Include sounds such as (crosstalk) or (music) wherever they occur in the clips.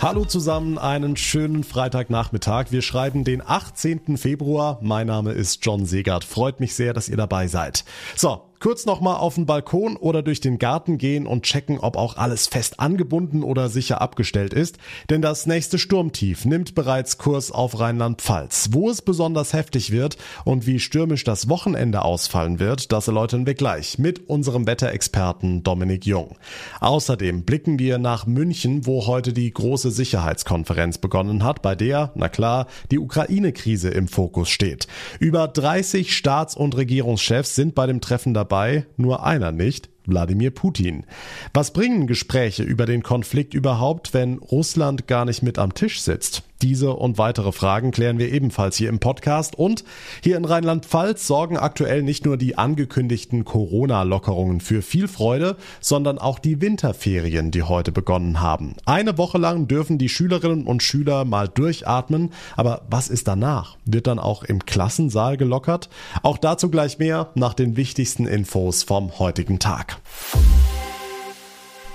Hallo zusammen, einen schönen Freitagnachmittag. Wir schreiben den 18. Februar. Mein Name ist John Segert. Freut mich sehr, dass ihr dabei seid. So, Kurz nochmal auf den Balkon oder durch den Garten gehen und checken, ob auch alles fest angebunden oder sicher abgestellt ist. Denn das nächste Sturmtief nimmt bereits Kurs auf Rheinland-Pfalz. Wo es besonders heftig wird und wie stürmisch das Wochenende ausfallen wird, das erläutern wir gleich mit unserem Wetterexperten Dominik Jung. Außerdem blicken wir nach München, wo heute die große Sicherheitskonferenz begonnen hat, bei der, na klar, die Ukraine-Krise im Fokus steht. Über 30 Staats- und Regierungschefs sind bei dem Treffen dabei dabei, nur einer nicht, Wladimir Putin. Was bringen Gespräche über den Konflikt überhaupt, wenn Russland gar nicht mit am Tisch sitzt? Diese und weitere Fragen klären wir ebenfalls hier im Podcast. Und hier in Rheinland-Pfalz sorgen aktuell nicht nur die angekündigten Corona-Lockerungen für viel Freude, sondern auch die Winterferien, die heute begonnen haben. Eine Woche lang dürfen die Schülerinnen und Schüler mal durchatmen. Aber was ist danach? Wird dann auch im Klassensaal gelockert? Auch dazu gleich mehr nach den wichtigsten Infos vom heutigen Tag.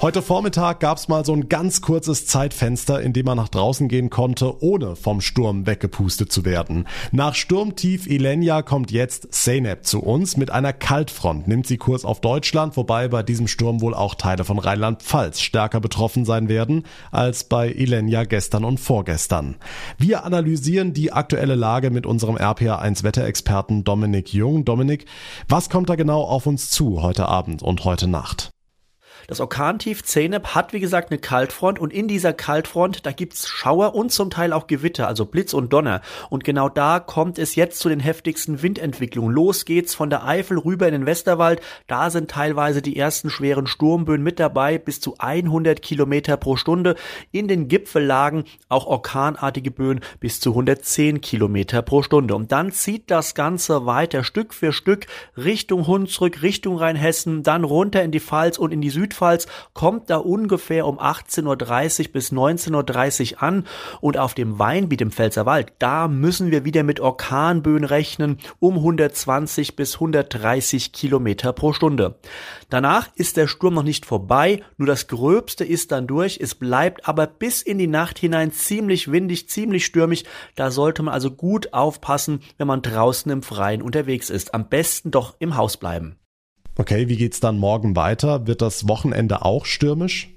Heute Vormittag gab es mal so ein ganz kurzes Zeitfenster, in dem man nach draußen gehen konnte, ohne vom Sturm weggepustet zu werden. Nach Sturmtief Ilenia kommt jetzt Zeynep zu uns mit einer Kaltfront. Nimmt sie Kurs auf Deutschland, wobei bei diesem Sturm wohl auch Teile von Rheinland-Pfalz stärker betroffen sein werden als bei Ilenia gestern und vorgestern. Wir analysieren die aktuelle Lage mit unserem RPA1 Wetterexperten Dominik Jung. Dominik, was kommt da genau auf uns zu heute Abend und heute Nacht? Das Orkantief Zeynep hat, wie gesagt, eine Kaltfront und in dieser Kaltfront, da gibt's Schauer und zum Teil auch Gewitter, also Blitz und Donner. Und genau da kommt es jetzt zu den heftigsten Windentwicklungen. Los geht's von der Eifel rüber in den Westerwald. Da sind teilweise die ersten schweren Sturmböen mit dabei, bis zu 100 Kilometer pro Stunde. In den Gipfellagen auch orkanartige Böen bis zu 110 Kilometer pro Stunde. Und dann zieht das Ganze weiter Stück für Stück Richtung Hunsrück, Richtung Rheinhessen, dann runter in die Pfalz und in die Süd Südpfalz kommt da ungefähr um 18.30 Uhr bis 19.30 Uhr an und auf dem Weinbiet im Pfälzerwald, da müssen wir wieder mit Orkanböen rechnen um 120 bis 130 Kilometer pro Stunde. Danach ist der Sturm noch nicht vorbei, nur das Gröbste ist dann durch, es bleibt aber bis in die Nacht hinein ziemlich windig, ziemlich stürmig, da sollte man also gut aufpassen, wenn man draußen im Freien unterwegs ist. Am besten doch im Haus bleiben. Okay, wie geht's dann morgen weiter? Wird das Wochenende auch stürmisch?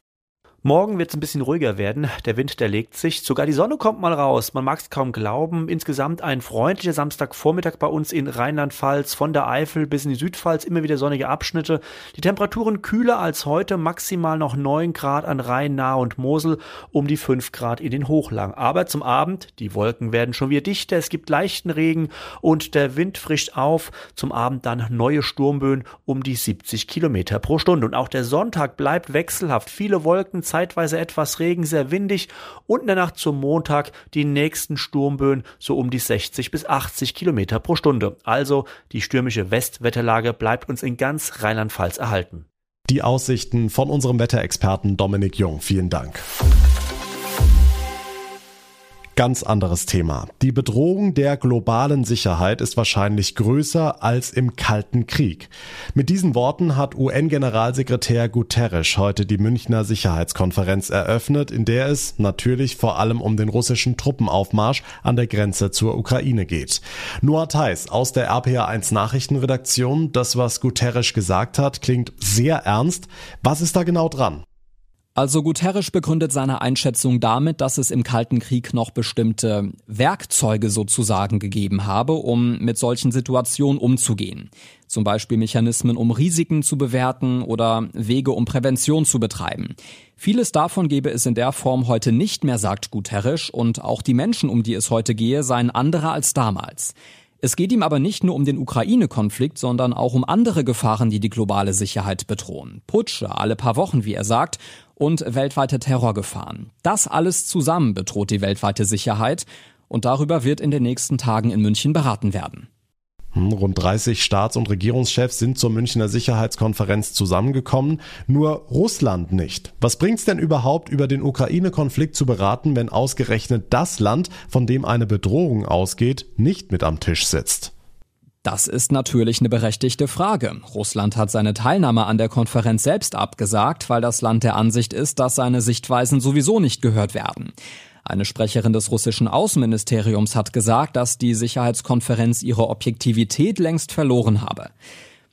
Morgen wird es ein bisschen ruhiger werden. Der Wind, der legt sich. Sogar die Sonne kommt mal raus. Man mag es kaum glauben. Insgesamt ein freundlicher Samstagvormittag bei uns in Rheinland-Pfalz. Von der Eifel bis in die Südpfalz immer wieder sonnige Abschnitte. Die Temperaturen kühler als heute. Maximal noch 9 Grad an Rhein, Nahe und Mosel. Um die 5 Grad in den Hochlang. Aber zum Abend, die Wolken werden schon wieder dichter. Es gibt leichten Regen und der Wind frischt auf. Zum Abend dann neue Sturmböen um die 70 Kilometer pro Stunde. Und auch der Sonntag bleibt wechselhaft. Viele Wolken zeitweise etwas Regen, sehr windig und in der Nacht zum Montag die nächsten Sturmböen so um die 60 bis 80 Kilometer pro Stunde. Also die stürmische Westwetterlage bleibt uns in ganz Rheinland-Pfalz erhalten. Die Aussichten von unserem Wetterexperten Dominik Jung. Vielen Dank. Ganz anderes Thema. Die Bedrohung der globalen Sicherheit ist wahrscheinlich größer als im Kalten Krieg. Mit diesen Worten hat UN-Generalsekretär Guterres heute die Münchner Sicherheitskonferenz eröffnet, in der es natürlich vor allem um den russischen Truppenaufmarsch an der Grenze zur Ukraine geht. Noah Theis aus der RPA1 Nachrichtenredaktion. Das, was Guterres gesagt hat, klingt sehr ernst. Was ist da genau dran? Also Guterres begründet seine Einschätzung damit, dass es im Kalten Krieg noch bestimmte Werkzeuge sozusagen gegeben habe, um mit solchen Situationen umzugehen. Zum Beispiel Mechanismen, um Risiken zu bewerten oder Wege, um Prävention zu betreiben. Vieles davon gäbe es in der Form heute nicht mehr, sagt Guterres, und auch die Menschen, um die es heute gehe, seien andere als damals. Es geht ihm aber nicht nur um den Ukraine-Konflikt, sondern auch um andere Gefahren, die die globale Sicherheit bedrohen. Putsche alle paar Wochen, wie er sagt, und weltweite Terrorgefahren. Das alles zusammen bedroht die weltweite Sicherheit und darüber wird in den nächsten Tagen in München beraten werden. Hm, rund 30 Staats- und Regierungschefs sind zur Münchner Sicherheitskonferenz zusammengekommen, nur Russland nicht. Was bringt's denn überhaupt, über den Ukraine-Konflikt zu beraten, wenn ausgerechnet das Land, von dem eine Bedrohung ausgeht, nicht mit am Tisch sitzt? Das ist natürlich eine berechtigte Frage. Russland hat seine Teilnahme an der Konferenz selbst abgesagt, weil das Land der Ansicht ist, dass seine Sichtweisen sowieso nicht gehört werden. Eine Sprecherin des russischen Außenministeriums hat gesagt, dass die Sicherheitskonferenz ihre Objektivität längst verloren habe.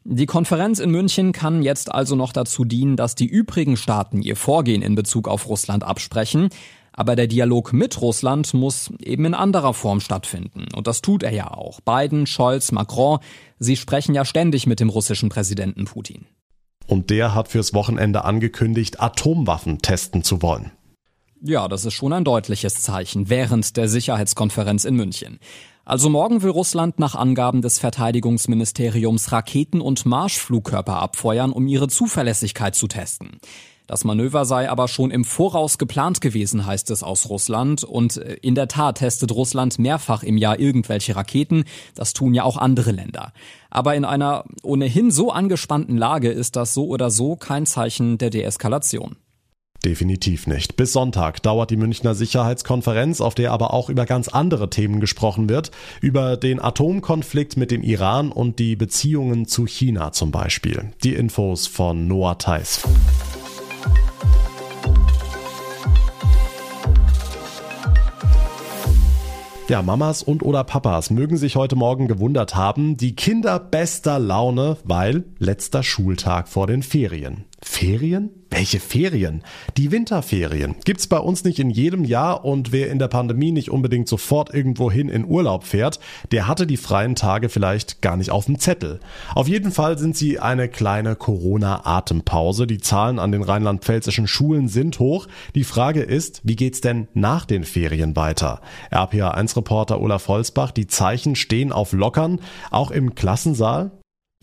Die Konferenz in München kann jetzt also noch dazu dienen, dass die übrigen Staaten ihr Vorgehen in Bezug auf Russland absprechen. Aber der Dialog mit Russland muss eben in anderer Form stattfinden. Und das tut er ja auch. Biden, Scholz, Macron, sie sprechen ja ständig mit dem russischen Präsidenten Putin. Und der hat fürs Wochenende angekündigt, Atomwaffen testen zu wollen. Ja, das ist schon ein deutliches Zeichen während der Sicherheitskonferenz in München. Also morgen will Russland nach Angaben des Verteidigungsministeriums Raketen und Marschflugkörper abfeuern, um ihre Zuverlässigkeit zu testen. Das Manöver sei aber schon im Voraus geplant gewesen, heißt es aus Russland. Und in der Tat testet Russland mehrfach im Jahr irgendwelche Raketen. Das tun ja auch andere Länder. Aber in einer ohnehin so angespannten Lage ist das so oder so kein Zeichen der Deeskalation. Definitiv nicht. Bis Sonntag dauert die Münchner Sicherheitskonferenz, auf der aber auch über ganz andere Themen gesprochen wird. Über den Atomkonflikt mit dem Iran und die Beziehungen zu China zum Beispiel. Die Infos von Noah Theis. Ja, Mamas und oder Papas mögen sich heute Morgen gewundert haben, die Kinder bester Laune, weil letzter Schultag vor den Ferien. Ferien? Welche Ferien? Die Winterferien gibt's bei uns nicht in jedem Jahr und wer in der Pandemie nicht unbedingt sofort irgendwohin in Urlaub fährt, der hatte die freien Tage vielleicht gar nicht auf dem Zettel. Auf jeden Fall sind sie eine kleine Corona-Atempause. Die Zahlen an den rheinland-pfälzischen Schulen sind hoch. Die Frage ist, wie geht's denn nach den Ferien weiter? RPA1-Reporter Olaf Holzbach, die Zeichen stehen auf Lockern, auch im Klassensaal.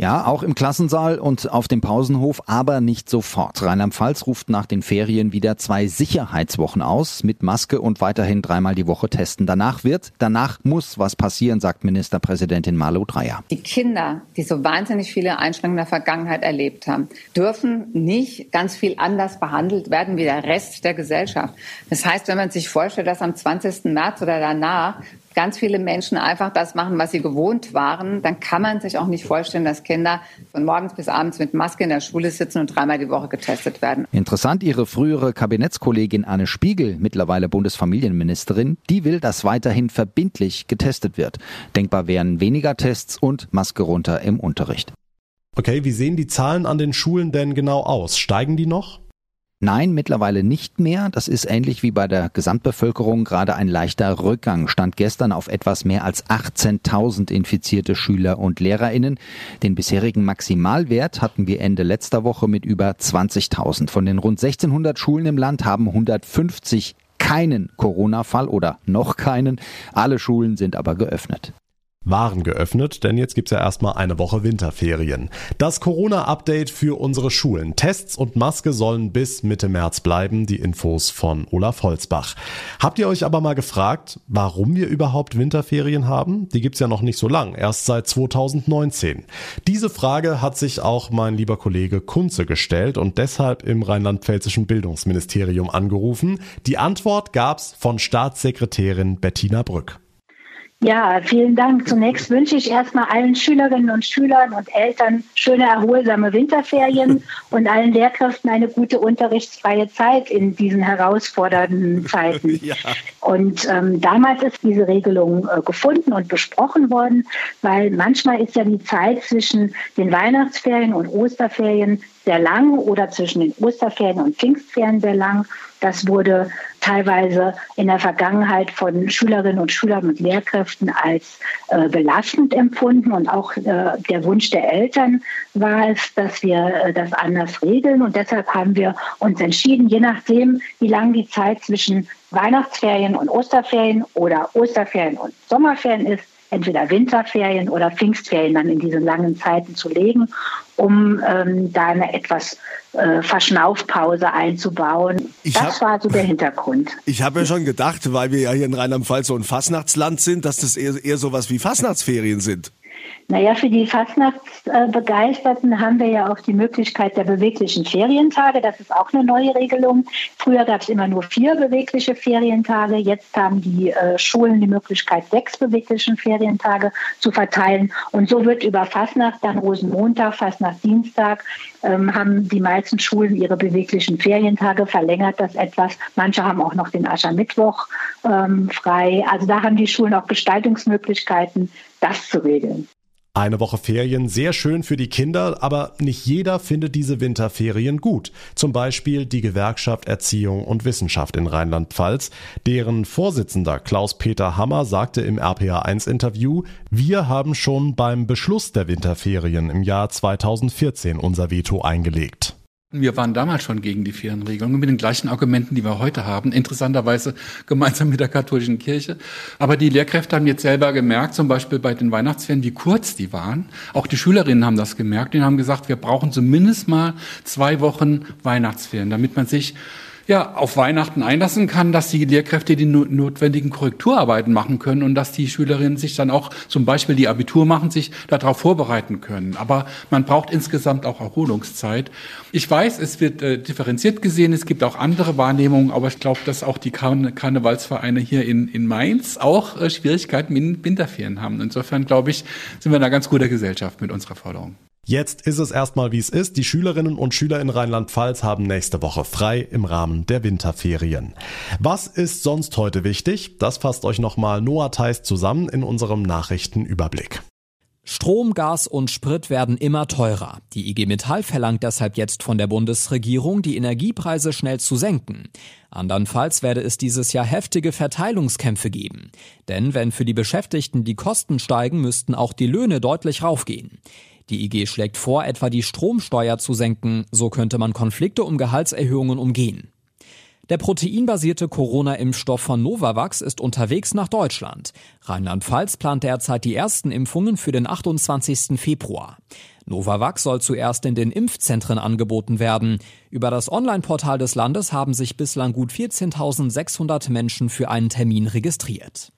Ja, auch im Klassensaal und auf dem Pausenhof, aber nicht sofort. Rheinland-Pfalz ruft nach den Ferien wieder zwei Sicherheitswochen aus, mit Maske und weiterhin dreimal die Woche testen. Danach wird, danach muss was passieren, sagt Ministerpräsidentin Malu Dreyer. Die Kinder, die so wahnsinnig viele Einschränkungen in der Vergangenheit erlebt haben, dürfen nicht ganz viel anders behandelt werden wie der Rest der Gesellschaft. Das heißt, wenn man sich vorstellt, dass am 20. März oder danach ganz viele Menschen einfach das machen, was sie gewohnt waren, dann kann man sich auch nicht vorstellen, dass Kinder von morgens bis abends mit Maske in der Schule sitzen und dreimal die Woche getestet werden. Interessant, Ihre frühere Kabinettskollegin Anne Spiegel, mittlerweile Bundesfamilienministerin, die will, dass weiterhin verbindlich getestet wird. Denkbar wären weniger Tests und Maske runter im Unterricht. Okay, wie sehen die Zahlen an den Schulen denn genau aus? Steigen die noch? Nein, mittlerweile nicht mehr. Das ist ähnlich wie bei der Gesamtbevölkerung gerade ein leichter Rückgang. Stand gestern auf etwas mehr als 18.000 infizierte Schüler und Lehrerinnen. Den bisherigen Maximalwert hatten wir Ende letzter Woche mit über 20.000. Von den rund 1600 Schulen im Land haben 150 keinen Corona-Fall oder noch keinen. Alle Schulen sind aber geöffnet. Waren geöffnet, denn jetzt gibt's ja erstmal eine Woche Winterferien. Das Corona-Update für unsere Schulen. Tests und Maske sollen bis Mitte März bleiben. Die Infos von Olaf Holzbach. Habt ihr euch aber mal gefragt, warum wir überhaupt Winterferien haben? Die gibt's ja noch nicht so lang, erst seit 2019. Diese Frage hat sich auch mein lieber Kollege Kunze gestellt und deshalb im rheinland-pfälzischen Bildungsministerium angerufen. Die Antwort gab's von Staatssekretärin Bettina Brück. Ja, vielen Dank. Zunächst wünsche ich erstmal allen Schülerinnen und Schülern und Eltern schöne, erholsame Winterferien und allen Lehrkräften eine gute unterrichtsfreie Zeit in diesen herausfordernden Zeiten. (laughs) Ja. Und ähm, damals ist diese Regelung äh, gefunden und besprochen worden, weil manchmal ist ja die Zeit zwischen den Weihnachtsferien und Osterferien sehr lang oder zwischen den Osterferien und Pfingstferien sehr lang. Das wurde teilweise in der Vergangenheit von Schülerinnen und Schülern und Lehrkräften als äh, belastend empfunden. Und auch äh, der Wunsch der Eltern war es, dass wir äh, das anders regeln. Und deshalb haben wir uns entschieden, je nachdem, wie lang die Zeit zwischen Weihnachtsferien und Osterferien oder Osterferien und Sommerferien ist, entweder Winterferien oder Pfingstferien dann in diese langen Zeiten zu legen, um ähm, da eine etwas äh, Verschnaufpause einzubauen. Ich das hab, war so der Hintergrund. Ich habe ja schon gedacht, weil wir ja hier in Rheinland-Pfalz so ein Fastnachtsland sind, dass das eher, eher so was wie Fastnachtsferien sind. Naja, für die Fastnachtsbegeisterten haben wir ja auch die Möglichkeit der beweglichen Ferientage. Das ist auch eine neue Regelung. Früher gab es immer nur vier bewegliche Ferientage. Jetzt haben die äh, Schulen die Möglichkeit, sechs beweglichen Ferientage zu verteilen. Und so wird über Fastnacht, dann Rosenmontag, Fastnachtdienstag, ähm, haben die meisten Schulen ihre beweglichen Ferientage verlängert das etwas. Manche haben auch noch den Aschermittwoch ähm, frei. Also da haben die Schulen auch Gestaltungsmöglichkeiten, das zu regeln. Eine Woche Ferien, sehr schön für die Kinder, aber nicht jeder findet diese Winterferien gut. Zum Beispiel die Gewerkschaft Erziehung und Wissenschaft in Rheinland-Pfalz. Deren Vorsitzender Klaus-Peter Hammer sagte im RPA1-Interview, wir haben schon beim Beschluss der Winterferien im Jahr 2014 unser Veto eingelegt. Wir waren damals schon gegen die Ferienregelung mit den gleichen Argumenten, die wir heute haben, interessanterweise gemeinsam mit der katholischen Kirche. Aber die Lehrkräfte haben jetzt selber gemerkt, zum Beispiel bei den Weihnachtsferien, wie kurz die waren. Auch die Schülerinnen haben das gemerkt und haben gesagt, wir brauchen zumindest mal zwei Wochen Weihnachtsferien, damit man sich ja, auf Weihnachten einlassen kann, dass die Lehrkräfte die notwendigen Korrekturarbeiten machen können und dass die Schülerinnen sich dann auch zum Beispiel die Abitur machen, sich darauf vorbereiten können. Aber man braucht insgesamt auch Erholungszeit. Ich weiß, es wird äh, differenziert gesehen, es gibt auch andere Wahrnehmungen, aber ich glaube, dass auch die Karne Karnevalsvereine hier in, in Mainz auch äh, Schwierigkeiten mit Winterferien haben. Insofern glaube ich, sind wir in einer ganz guter Gesellschaft mit unserer Forderung. Jetzt ist es erstmal wie es ist. Die Schülerinnen und Schüler in Rheinland-Pfalz haben nächste Woche frei im Rahmen der Winterferien. Was ist sonst heute wichtig? Das fasst euch nochmal Noah Theis zusammen in unserem Nachrichtenüberblick. Strom, Gas und Sprit werden immer teurer. Die IG Metall verlangt deshalb jetzt von der Bundesregierung, die Energiepreise schnell zu senken. Andernfalls werde es dieses Jahr heftige Verteilungskämpfe geben. Denn wenn für die Beschäftigten die Kosten steigen, müssten auch die Löhne deutlich raufgehen. Die IG schlägt vor, etwa die Stromsteuer zu senken, so könnte man Konflikte um Gehaltserhöhungen umgehen. Der proteinbasierte Corona-Impfstoff von Novavax ist unterwegs nach Deutschland. Rheinland-Pfalz plant derzeit die ersten Impfungen für den 28. Februar. Novavax soll zuerst in den Impfzentren angeboten werden. Über das Online-Portal des Landes haben sich bislang gut 14.600 Menschen für einen Termin registriert.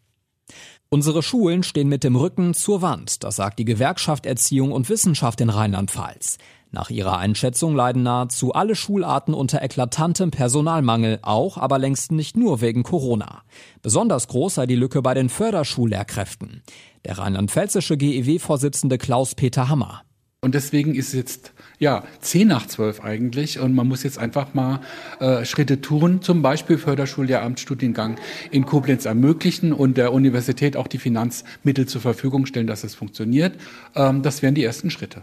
Unsere Schulen stehen mit dem Rücken zur Wand, das sagt die Gewerkschaft Erziehung und Wissenschaft in Rheinland-Pfalz. Nach ihrer Einschätzung leiden nahezu alle Schularten unter eklatantem Personalmangel, auch aber längst nicht nur wegen Corona. Besonders groß sei die Lücke bei den Förderschullehrkräften. Der rheinland-pfälzische GEW-Vorsitzende Klaus-Peter Hammer. Und deswegen ist jetzt ja zehn nach zwölf eigentlich und man muss jetzt einfach mal äh, Schritte tun, zum Beispiel Förderschullehramtsstudiengang in Koblenz ermöglichen und der Universität auch die Finanzmittel zur Verfügung stellen, dass es funktioniert. Ähm, das wären die ersten Schritte.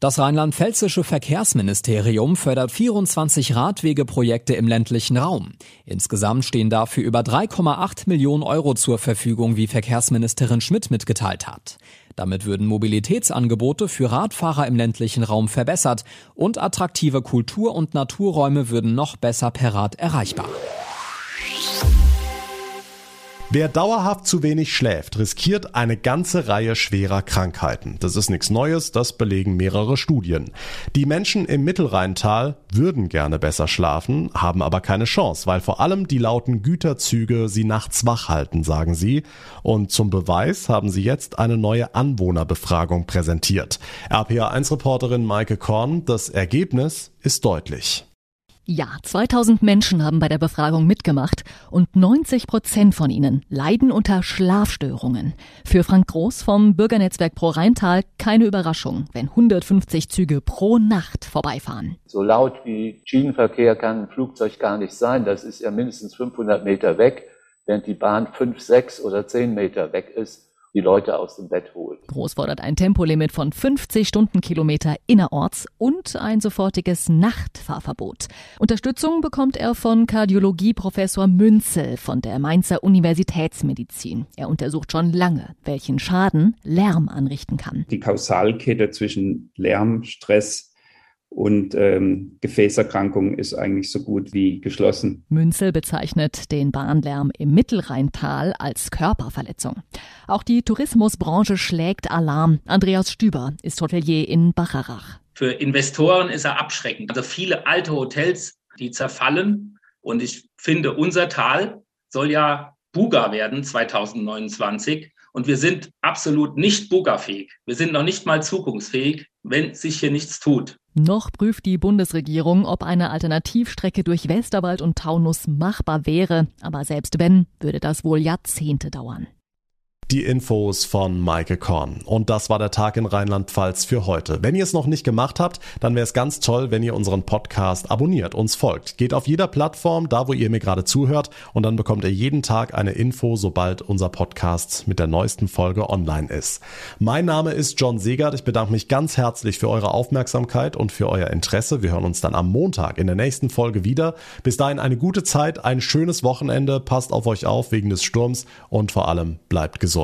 Das rheinland-pfälzische Verkehrsministerium fördert 24 Radwegeprojekte im ländlichen Raum. Insgesamt stehen dafür über 3,8 Millionen Euro zur Verfügung, wie Verkehrsministerin Schmidt mitgeteilt hat. Damit würden Mobilitätsangebote für Radfahrer im ländlichen Raum verbessert und attraktive Kultur- und Naturräume würden noch besser per Rad erreichbar. Wer dauerhaft zu wenig schläft, riskiert eine ganze Reihe schwerer Krankheiten. Das ist nichts Neues, das belegen mehrere Studien. Die Menschen im Mittelrheintal würden gerne besser schlafen, haben aber keine Chance, weil vor allem die lauten Güterzüge sie nachts wach halten, sagen sie. Und zum Beweis haben sie jetzt eine neue Anwohnerbefragung präsentiert. RPA1-Reporterin Maike Korn, das Ergebnis ist deutlich. Ja, 2000 Menschen haben bei der Befragung mitgemacht und 90 Prozent von ihnen leiden unter Schlafstörungen. Für Frank Groß vom Bürgernetzwerk Pro Rheintal keine Überraschung, wenn 150 Züge pro Nacht vorbeifahren. So laut wie Schienenverkehr kann ein Flugzeug gar nicht sein. Das ist ja mindestens 500 Meter weg, während die Bahn 5, 6 oder 10 Meter weg ist die Leute aus dem Bett holen. Groß fordert ein Tempolimit von 50 Stundenkilometer innerorts und ein sofortiges Nachtfahrverbot. Unterstützung bekommt er von Kardiologieprofessor Münzel von der Mainzer Universitätsmedizin. Er untersucht schon lange, welchen Schaden Lärm anrichten kann. Die Kausalkette zwischen Lärm, Stress und ähm, Gefäßerkrankung ist eigentlich so gut wie geschlossen. Münzel bezeichnet den Bahnlärm im Mittelrheintal als Körperverletzung. Auch die Tourismusbranche schlägt Alarm. Andreas Stüber ist Hotelier in Bacharach. Für Investoren ist er abschreckend. Also viele alte Hotels, die zerfallen. Und ich finde, unser Tal soll ja Buga werden 2029. Und wir sind absolut nicht buggerfähig. Wir sind noch nicht mal zukunftsfähig, wenn sich hier nichts tut. Noch prüft die Bundesregierung, ob eine Alternativstrecke durch Westerwald und Taunus machbar wäre. Aber selbst wenn, würde das wohl Jahrzehnte dauern. Die Infos von Maike Korn. Und das war der Tag in Rheinland-Pfalz für heute. Wenn ihr es noch nicht gemacht habt, dann wäre es ganz toll, wenn ihr unseren Podcast abonniert, uns folgt. Geht auf jeder Plattform, da wo ihr mir gerade zuhört, und dann bekommt ihr jeden Tag eine Info, sobald unser Podcast mit der neuesten Folge online ist. Mein Name ist John Segert. Ich bedanke mich ganz herzlich für eure Aufmerksamkeit und für euer Interesse. Wir hören uns dann am Montag in der nächsten Folge wieder. Bis dahin eine gute Zeit, ein schönes Wochenende. Passt auf euch auf wegen des Sturms und vor allem bleibt gesund